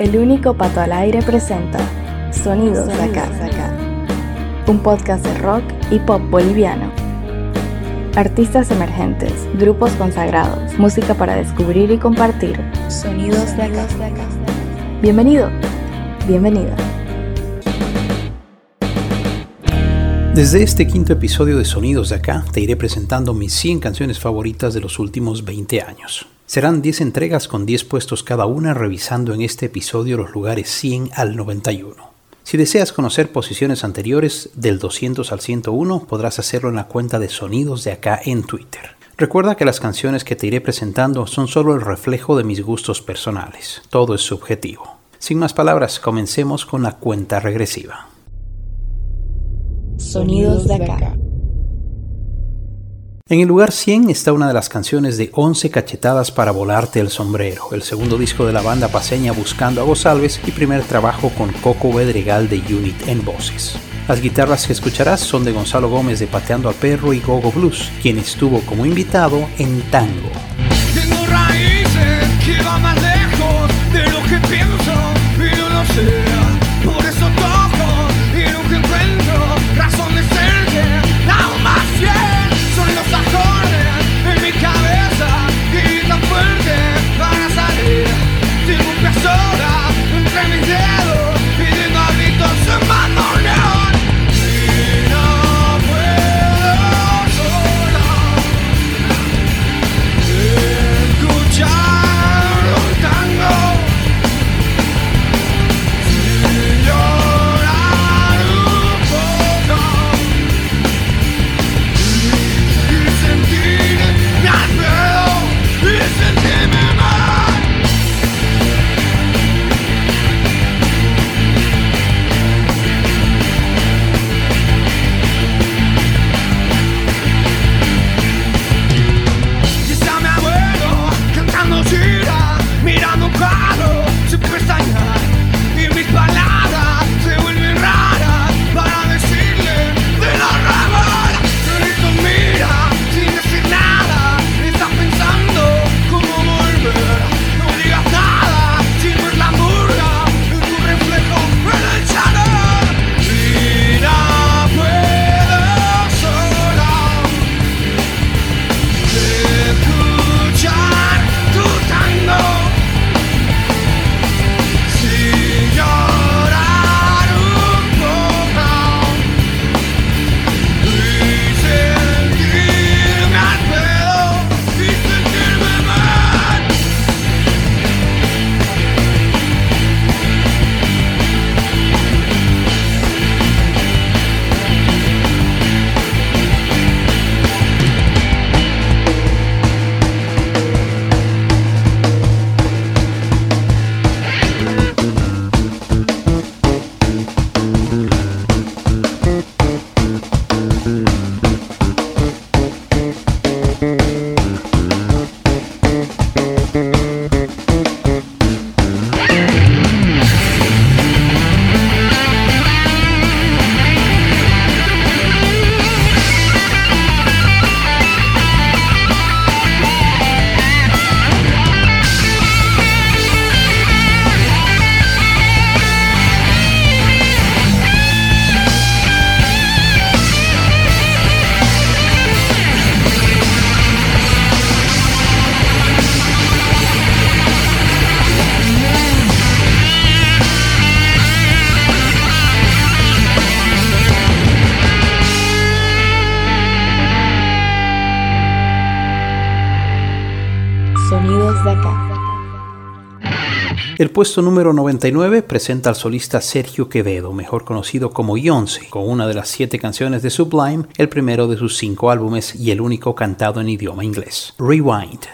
El único pato al aire presenta Sonidos de acá, un podcast de rock y pop boliviano. Artistas emergentes, grupos consagrados, música para descubrir y compartir. Sonidos de acá. Bienvenido, bienvenida. Desde este quinto episodio de Sonidos de acá te iré presentando mis 100 canciones favoritas de los últimos 20 años. Serán 10 entregas con 10 puestos cada una revisando en este episodio los lugares 100 al 91. Si deseas conocer posiciones anteriores del 200 al 101 podrás hacerlo en la cuenta de Sonidos de acá en Twitter. Recuerda que las canciones que te iré presentando son solo el reflejo de mis gustos personales. Todo es subjetivo. Sin más palabras, comencemos con la cuenta regresiva. Sonidos de acá. En el lugar 100 está una de las canciones de 11 cachetadas para volarte el sombrero, el segundo disco de la banda paseña Buscando a González y primer trabajo con Coco Bedregal de Unit en voces. Las guitarras que escucharás son de Gonzalo Gómez de Pateando al Perro y Gogo Blues, quien estuvo como invitado en Tango. Tengo raíces que van más lejos de lo que pienso y no lo sé. El puesto número 99 presenta al solista Sergio Quevedo, mejor conocido como Yonce, con una de las siete canciones de Sublime, el primero de sus cinco álbumes y el único cantado en idioma inglés. Rewind.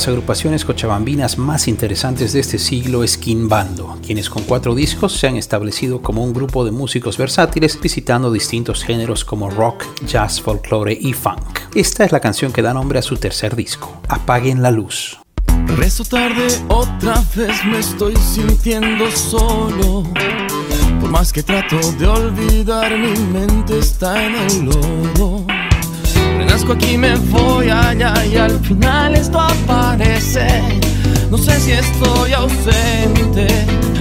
Las agrupaciones cochabambinas más interesantes de este siglo es Bando, quienes con cuatro discos se han establecido como un grupo de músicos versátiles visitando distintos géneros como rock, jazz, folklore y funk. Esta es la canción que da nombre a su tercer disco, Apaguen la luz. Tarde, otra vez me estoy sintiendo solo. Por más que trato de olvidar, mi mente está en el lodo. Renazco aquí, me voy allá y al final esto aparece. No sé si estoy ausente,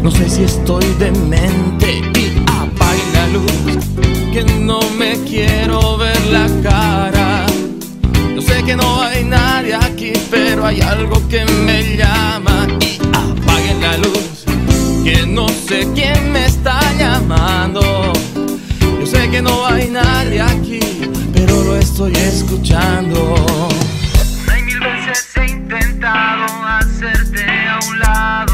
no sé si estoy demente y apague la luz, que no me quiero ver la cara. Yo sé que no hay nadie aquí, pero hay algo que me llama y apaguen la luz, que no sé quién me está llamando. Yo sé que no hay nadie aquí, lo estoy escuchando. Hay mil veces he intentado hacerte a un lado.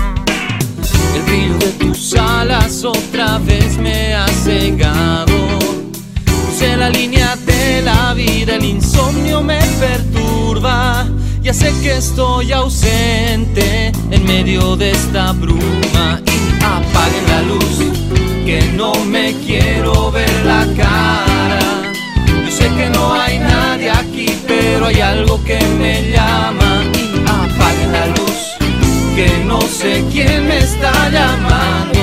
El brillo de tus alas otra vez me ha cegado. Crucé la línea de la vida, el insomnio me perturba. Ya sé que estoy ausente en medio de esta bruma y apaguen la luz, que no me quiero ver la cara. Que no hay nadie aquí, pero hay algo que me llama y apaguen la luz, que no sé quién me está llamando.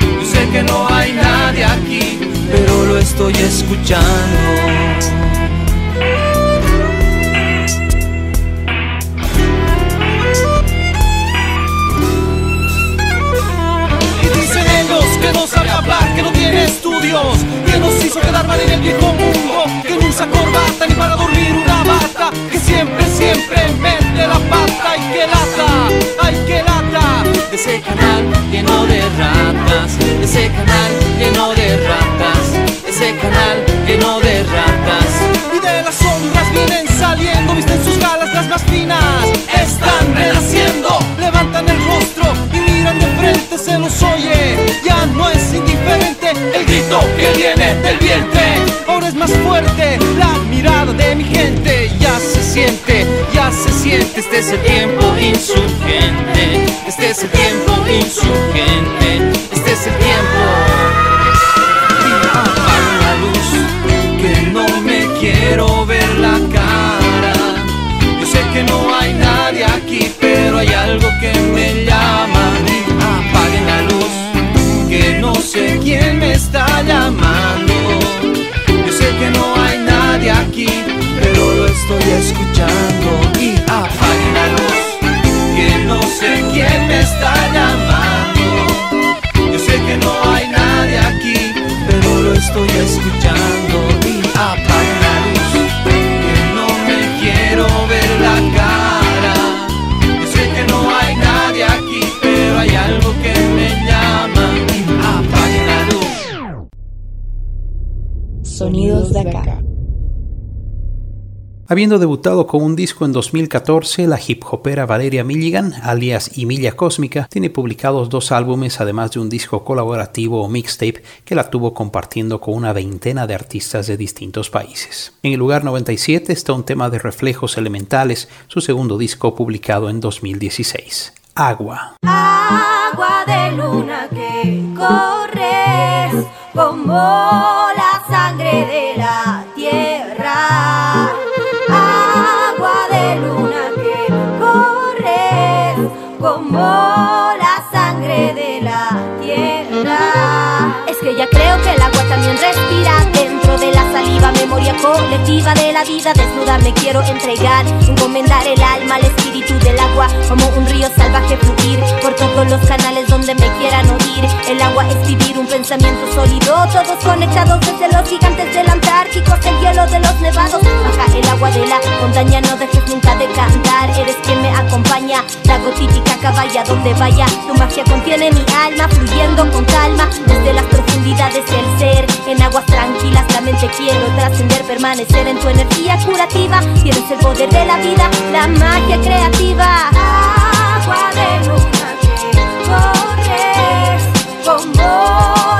Yo sé que no hay nadie aquí, pero lo estoy escuchando. Y dicen ellos que no sabe hablar, que no tiene estudios, que nos hizo quedar mal en el viejo mundo, que no usa corbata ni para dormir una bata, que siempre, siempre mete la pata. ¡Ay, que lata! ¡Ay, que lata! De ese canal lleno de ratas, de ese canal lleno de ratas, de ese canal lleno de ratas. Y de las sombras vienen saliendo, visten sus galas las más finas, están renaciendo, levantan el rostro y miran de frente, se los oye, ya no es indiferente el grito que viene del vientre, es más fuerte la mirada de mi gente, ya se siente, ya se siente, este es el tiempo insurgente, este es el tiempo insurgente, este es el tiempo. Habiendo debutado con un disco en 2014, la hip hopera Valeria Milligan, alias Emilia Cósmica, tiene publicados dos álbumes además de un disco colaborativo o mixtape que la tuvo compartiendo con una veintena de artistas de distintos países. En el lugar 97 está un tema de reflejos elementales, su segundo disco publicado en 2016. Agua. Agua de luna que corres como la sangre de la tierra. Ya creo que el agua también respira memoria colectiva de la vida. Desnuda me quiero entregar, encomendar el alma al espíritu del agua, como un río salvaje fluir por todos los canales donde me quieran oír. El agua es vivir un pensamiento sólido, todos conectados desde los gigantes del Antártico hasta el hielo de los nevados. Baja el agua de la montaña, no dejes nunca de cantar. Eres quien me acompaña, la gotítica caballa donde vaya. Tu magia contiene mi alma, fluyendo con calma desde las profundidades del ser. En aguas tranquilas la mente quiero trascender, permanecer en tu energía curativa. Tienes el poder de la vida, la magia creativa. Agua de luna que corres como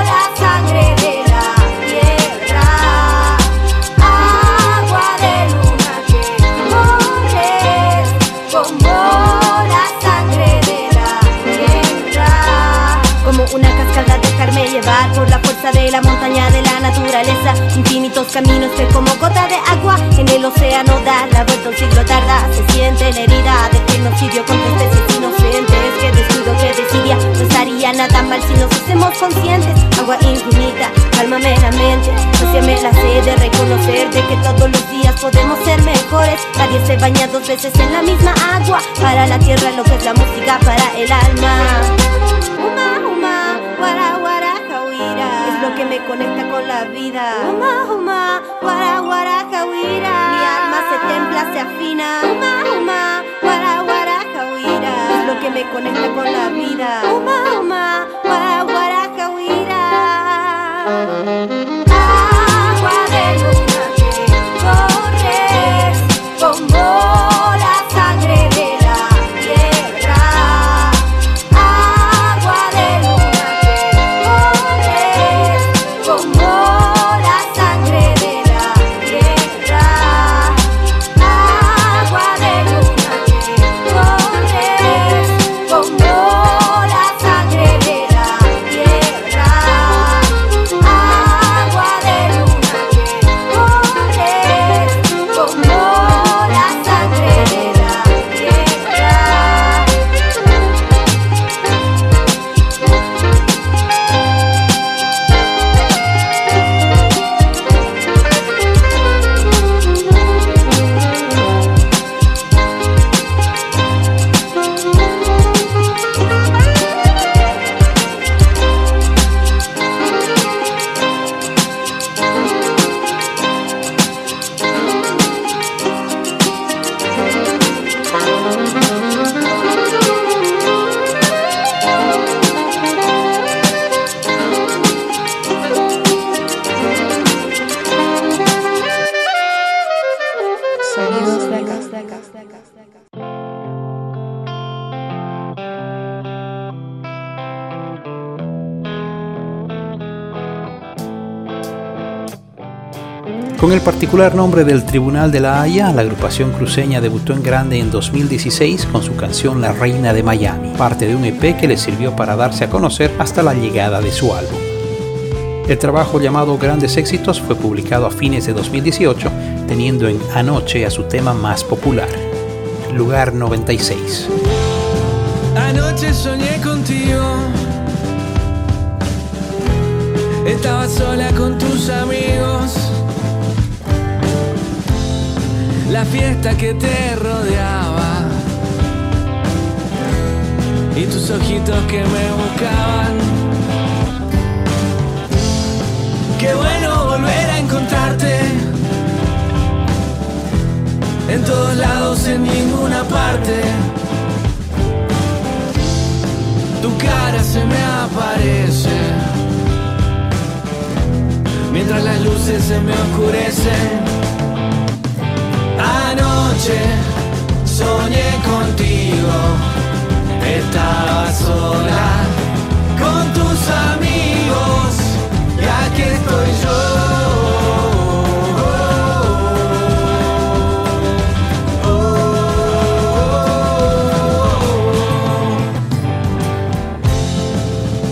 la de la montaña de la naturaleza. Infinitos caminos que como gota de agua en el océano dar la vuelta un siglo tarda. Se siente la herida de genocidio contra especies inocentes. Que descuido, que desidia, no estaría nada mal si nos hacemos conscientes. Agua infinita, cálmame la mente, me la sed de reconocer de que todos los días podemos ser mejores. Nadie se baña dos veces en la misma agua. Para la tierra lo que es la música para el alma. Vida. Uma, uma, guara, guara, jauira. Mi alma se templa, se afina. Uma, uma, guara, guara, jauira. Es lo que me conecta con la vida. Uma, uma, el particular nombre del Tribunal de la Haya, la agrupación cruceña debutó en grande en 2016 con su canción La Reina de Miami, parte de un EP que le sirvió para darse a conocer hasta la llegada de su álbum. El trabajo llamado Grandes Éxitos fue publicado a fines de 2018, teniendo en Anoche a su tema más popular, Lugar 96. Anoche soñé contigo. Estaba sola con tus amigos. La fiesta que te rodeaba. Y tus ojitos que me buscaban. Qué bueno volver a encontrarte. En todos lados, en ninguna parte. Tu cara se me aparece Mientras las luces se me oscurecen Anoche soñé contigo Estaba sola con tus amigos Y aquí estoy yo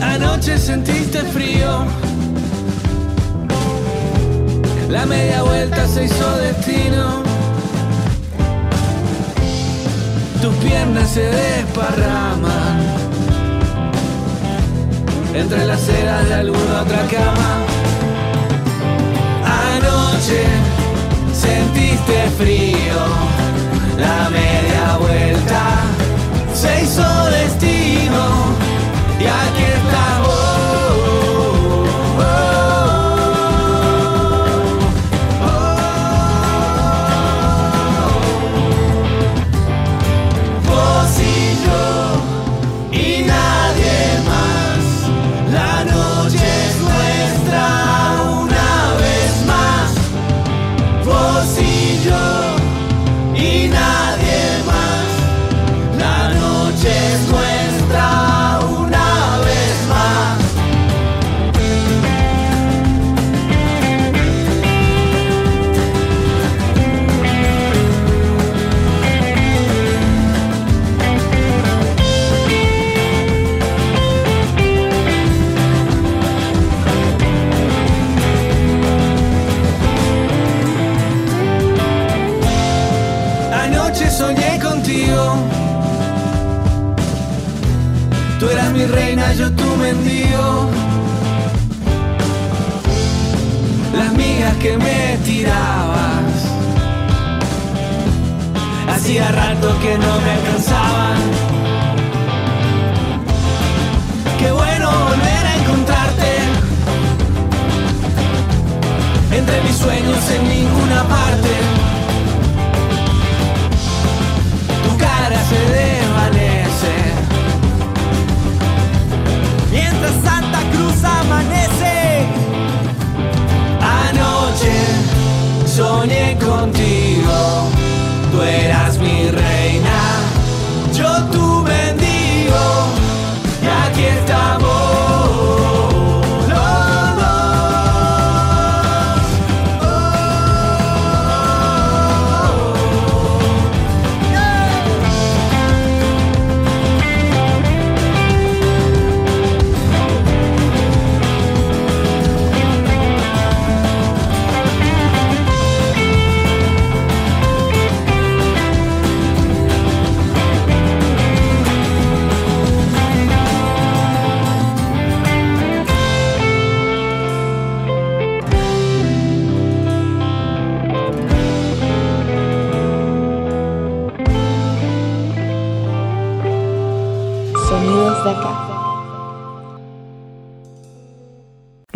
Anoche sentiste frío. La media vuelta se hizo destino. Tus piernas se desparraman entre las ceras de alguna otra cama. Anoche sentiste frío. La media vuelta se hizo destino. Y aquí estás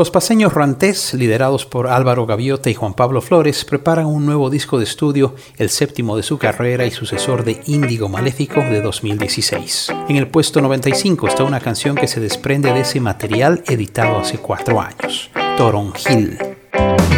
Los paseños Rantés, liderados por Álvaro Gaviota y Juan Pablo Flores, preparan un nuevo disco de estudio, el séptimo de su carrera y sucesor de Índigo Maléfico de 2016. En el puesto 95 está una canción que se desprende de ese material editado hace cuatro años, Toronjil. Como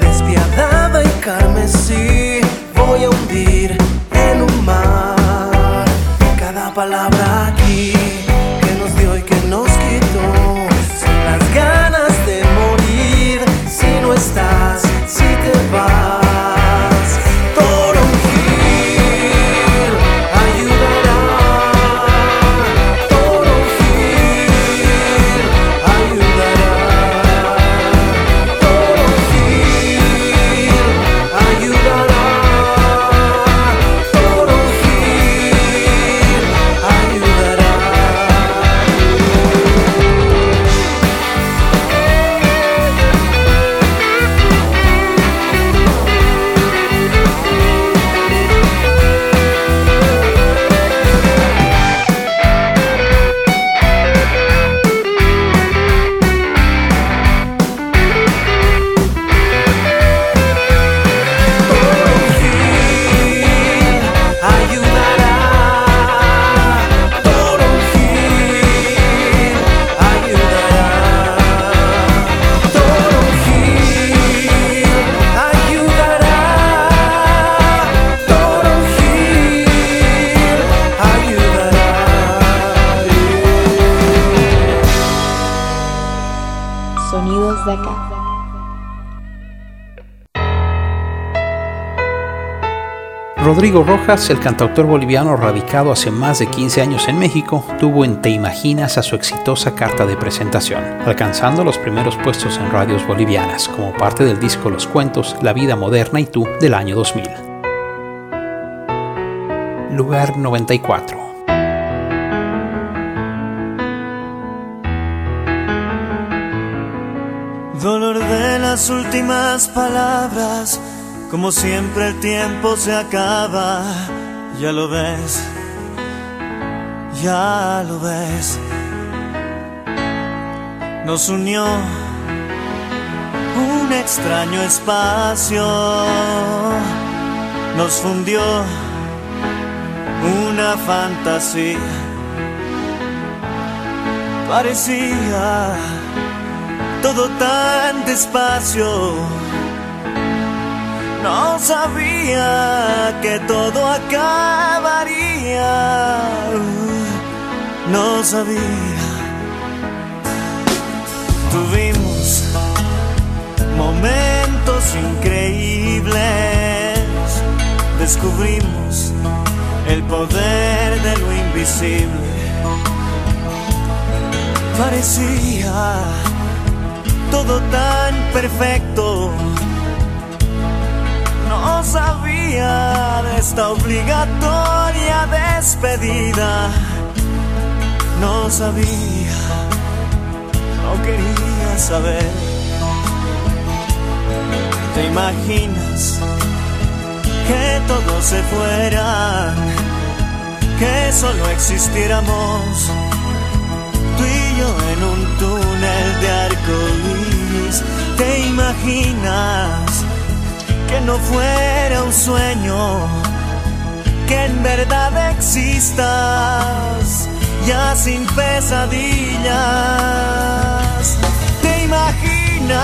despiadada y carmesí. Voy a hundir en un mar cada palabra Rodrigo Rojas, el cantautor boliviano radicado hace más de 15 años en México, tuvo en Te Imaginas a su exitosa carta de presentación, alcanzando los primeros puestos en radios bolivianas como parte del disco Los Cuentos, La Vida Moderna y Tú del año 2000. Lugar 94. Dolor de la las últimas palabras, como siempre el tiempo se acaba, ya lo ves, ya lo ves. Nos unió un extraño espacio, nos fundió una fantasía. Parecía todo tan despacio. No sabía que todo acabaría. No sabía. Tuvimos momentos increíbles. Descubrimos el poder de lo invisible. Parecía todo tan perfecto. No sabía de esta obligatoria despedida. No sabía, no quería saber. ¿Te imaginas que todos se fueran? Que solo existiéramos tú y yo en un túnel de arco iris. ¿Te imaginas que no fuera un sueño? Que en verdad existas ya sin pesadillas. ¿Te imaginas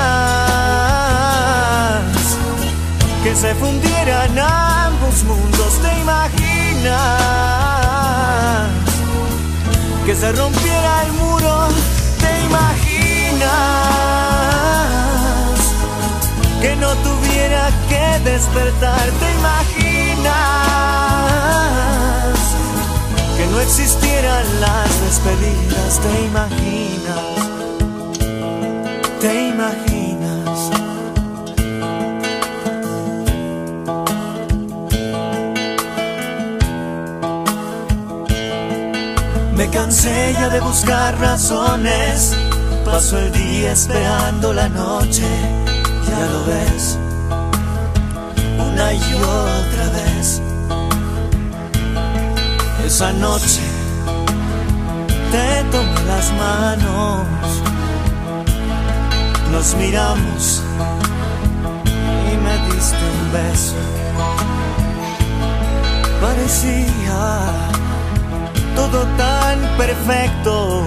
que se fundieran ambos mundos? ¿Te imaginas? que se rompiera el muro, despertar, ¿te imaginas? Que no existieran las despedidas, ¿te imaginas? ¿Te imaginas? Me cansé ya de buscar razones. Paso el día esperando la noche. Ya lo ves. Y otra vez. Esa noche te tomé las manos. Nos miramos y me diste un beso. Parecía todo tan perfecto.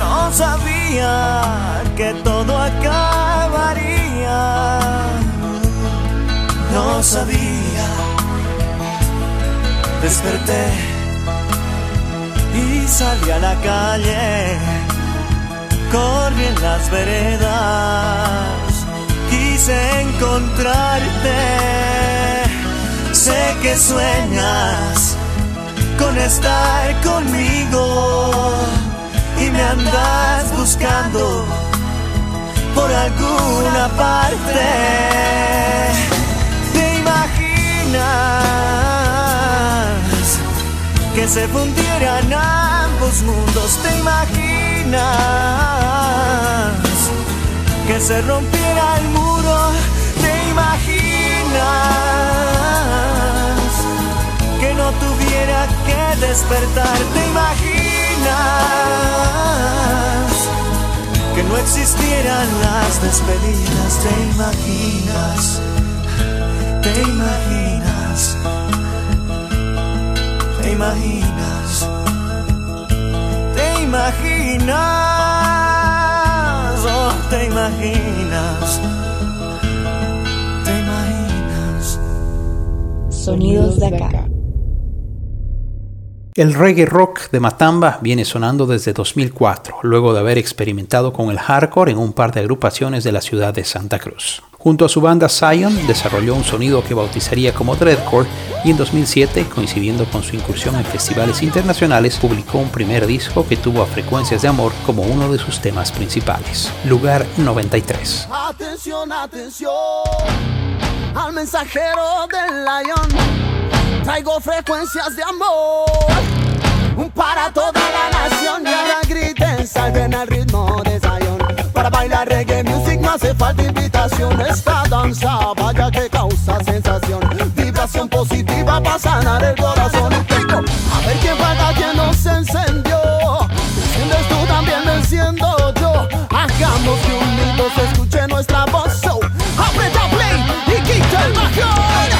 No sabía que todo acabaría. No sabía. Desperté y salí a la calle. Corrí en las veredas. Quise encontrarte. Sé que sueñas con estar conmigo y me andas buscando por alguna parte. ¿Te imaginas que se fundieran ambos mundos? ¿Te imaginas que se rompiera el muro? ¿Te imaginas? que no tuviera que despertar. ¿Te imaginas que no existieran las despedidas? ¿Te imaginas? ¿Te imaginas? ¿Te imaginas? ¿Te imaginas? Oh, ¿te imaginas? ¿Te imaginas? Sonidos de acá. El reggae rock de Matamba viene sonando desde 2004, luego de haber experimentado con el hardcore en un par de agrupaciones de la ciudad de Santa Cruz. Junto a su banda Zion, desarrolló un sonido que bautizaría como Dreadcore y en 2007, coincidiendo con su incursión en festivales internacionales, publicó un primer disco que tuvo a Frecuencias de Amor como uno de sus temas principales, Lugar 93. Atención, atención al mensajero del Lion. Traigo frecuencias de amor para toda la nación y ahora griten, salven al ritmo de para bailar reggae music no hace falta invitación. Esta danza, vaya que causa sensación. Vibración positiva para sanar el corazón. A ver quién falta, quién nos encendió. Enciendes tú también, me enciendo yo. Hagamos que unidos escuche nuestra voz. So, aprieta play y quita el bajón.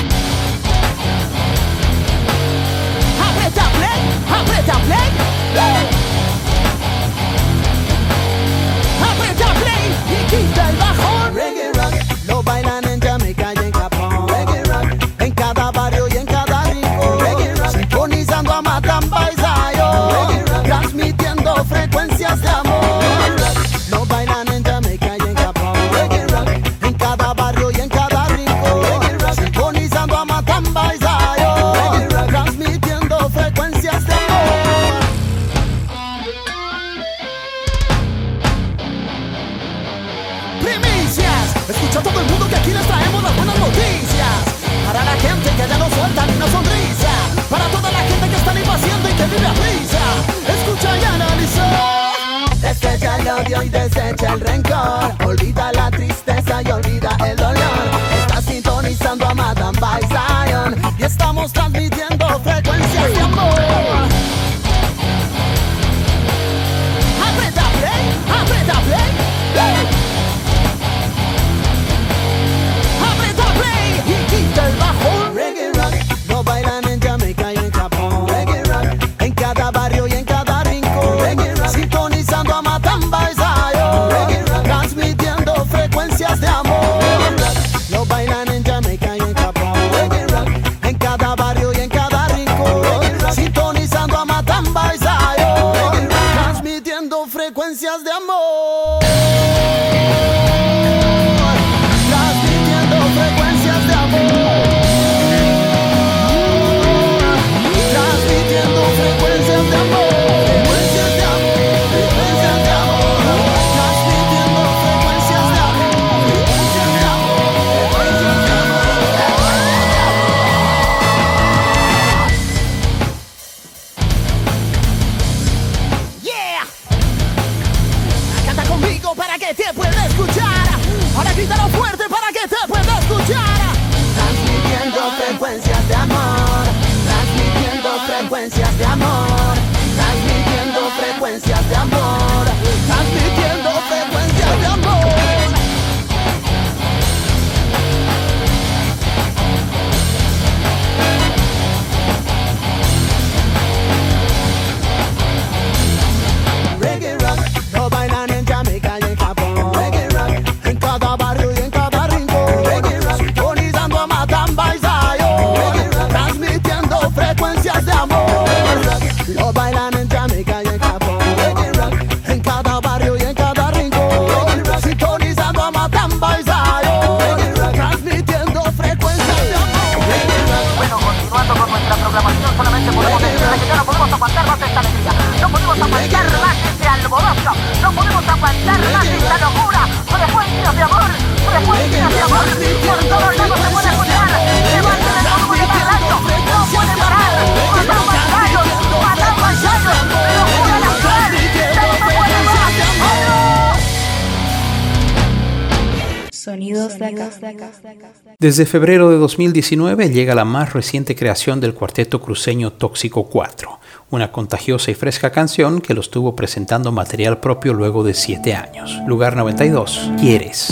Desde febrero de 2019 llega la más reciente creación del cuarteto cruceño Tóxico 4, una contagiosa y fresca canción que lo estuvo presentando material propio luego de 7 años. Lugar 92, Quieres.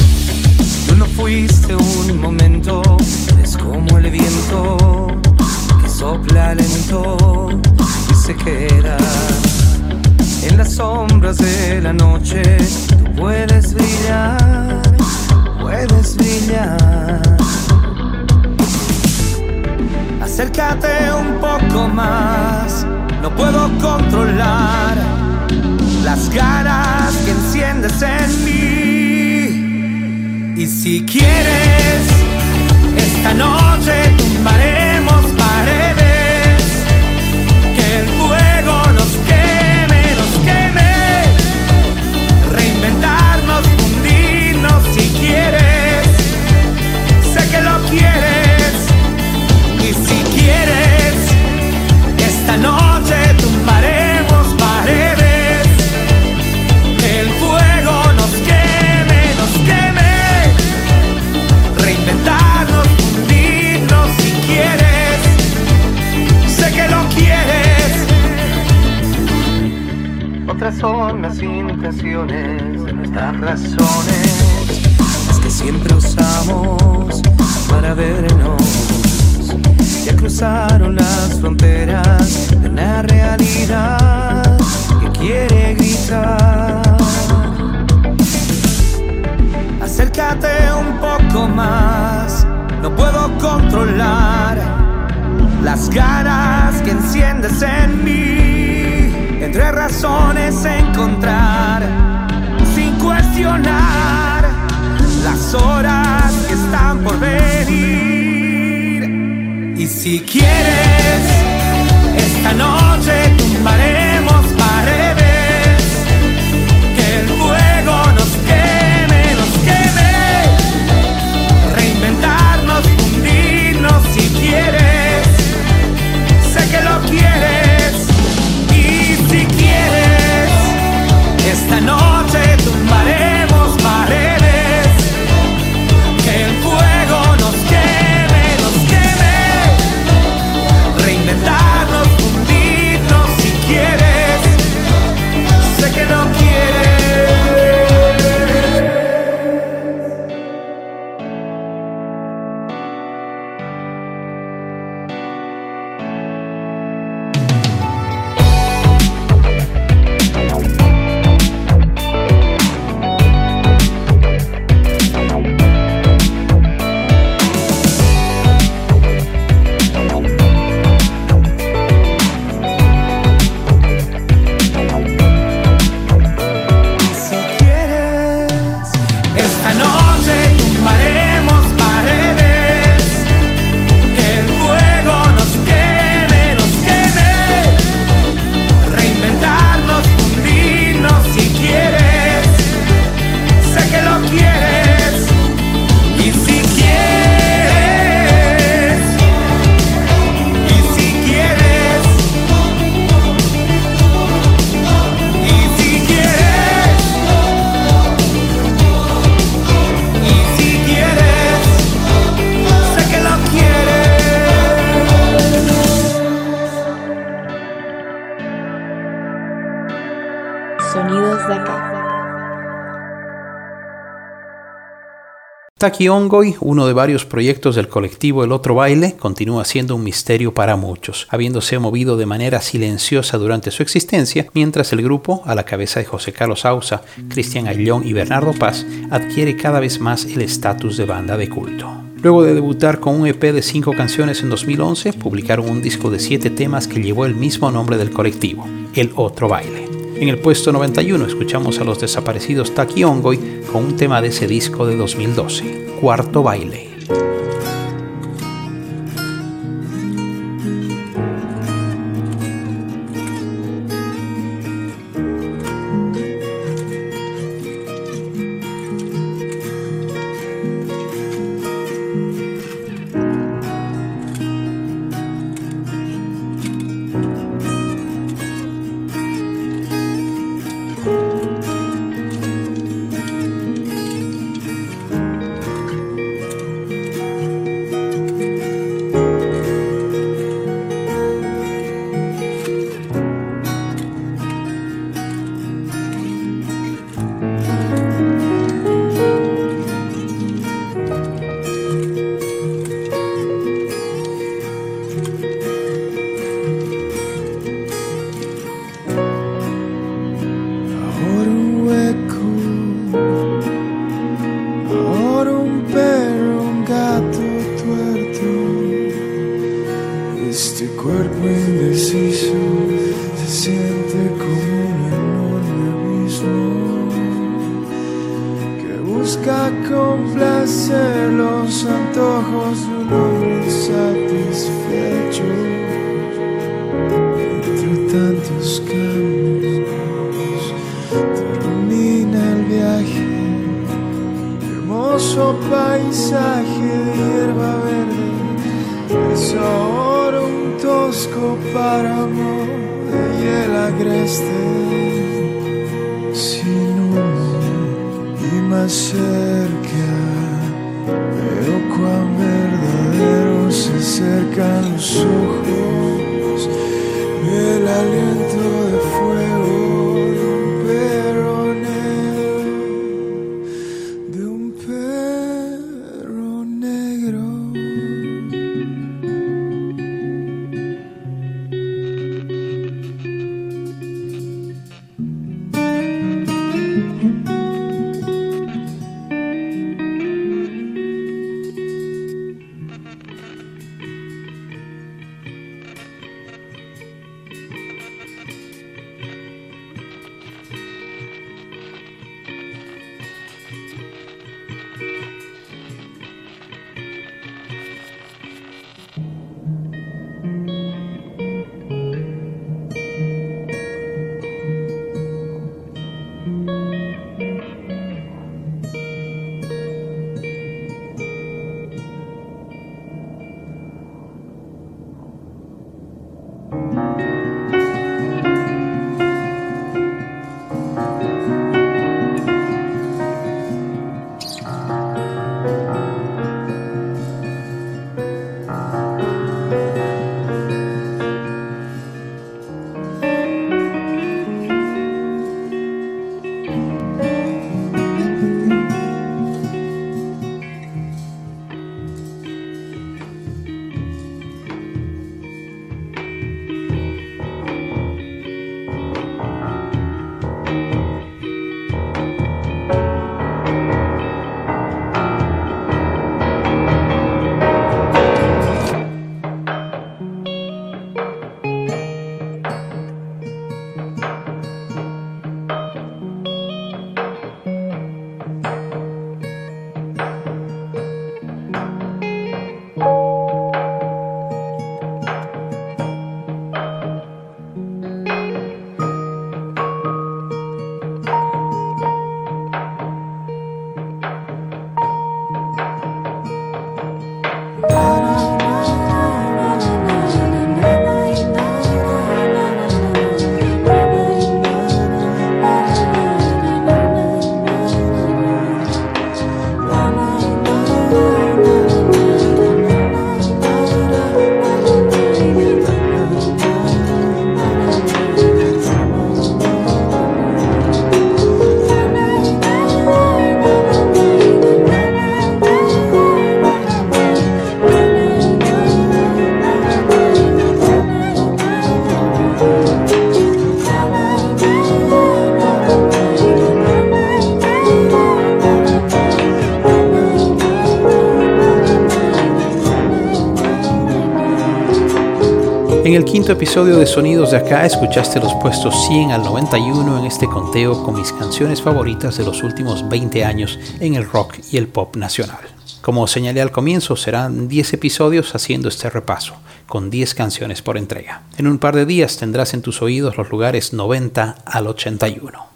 Tú no fuiste un momento, es como el viento que sopla lento y se queda. En las sombras de la noche tú puedes brillar puedes brillar. Acércate un poco más, no puedo controlar las ganas que enciendes en mí. Y si quieres, esta noche tumbaré. Taki Ongoy, uno de varios proyectos del colectivo El Otro Baile, continúa siendo un misterio para muchos, habiéndose movido de manera silenciosa durante su existencia, mientras el grupo, a la cabeza de José Carlos Ausa, Cristian Ayllón y Bernardo Paz, adquiere cada vez más el estatus de banda de culto. Luego de debutar con un EP de cinco canciones en 2011, publicaron un disco de siete temas que llevó el mismo nombre del colectivo, El Otro Baile. En el puesto 91 escuchamos a los desaparecidos Taki Ongoy con un tema de ese disco de 2012, Cuarto Baile. Acercan los ojos. El aliento de fuego quinto episodio de Sonidos de Acá escuchaste los puestos 100 al 91 en este conteo con mis canciones favoritas de los últimos 20 años en el rock y el pop nacional. Como señalé al comienzo, serán 10 episodios haciendo este repaso, con 10 canciones por entrega. En un par de días tendrás en tus oídos los lugares 90 al 81.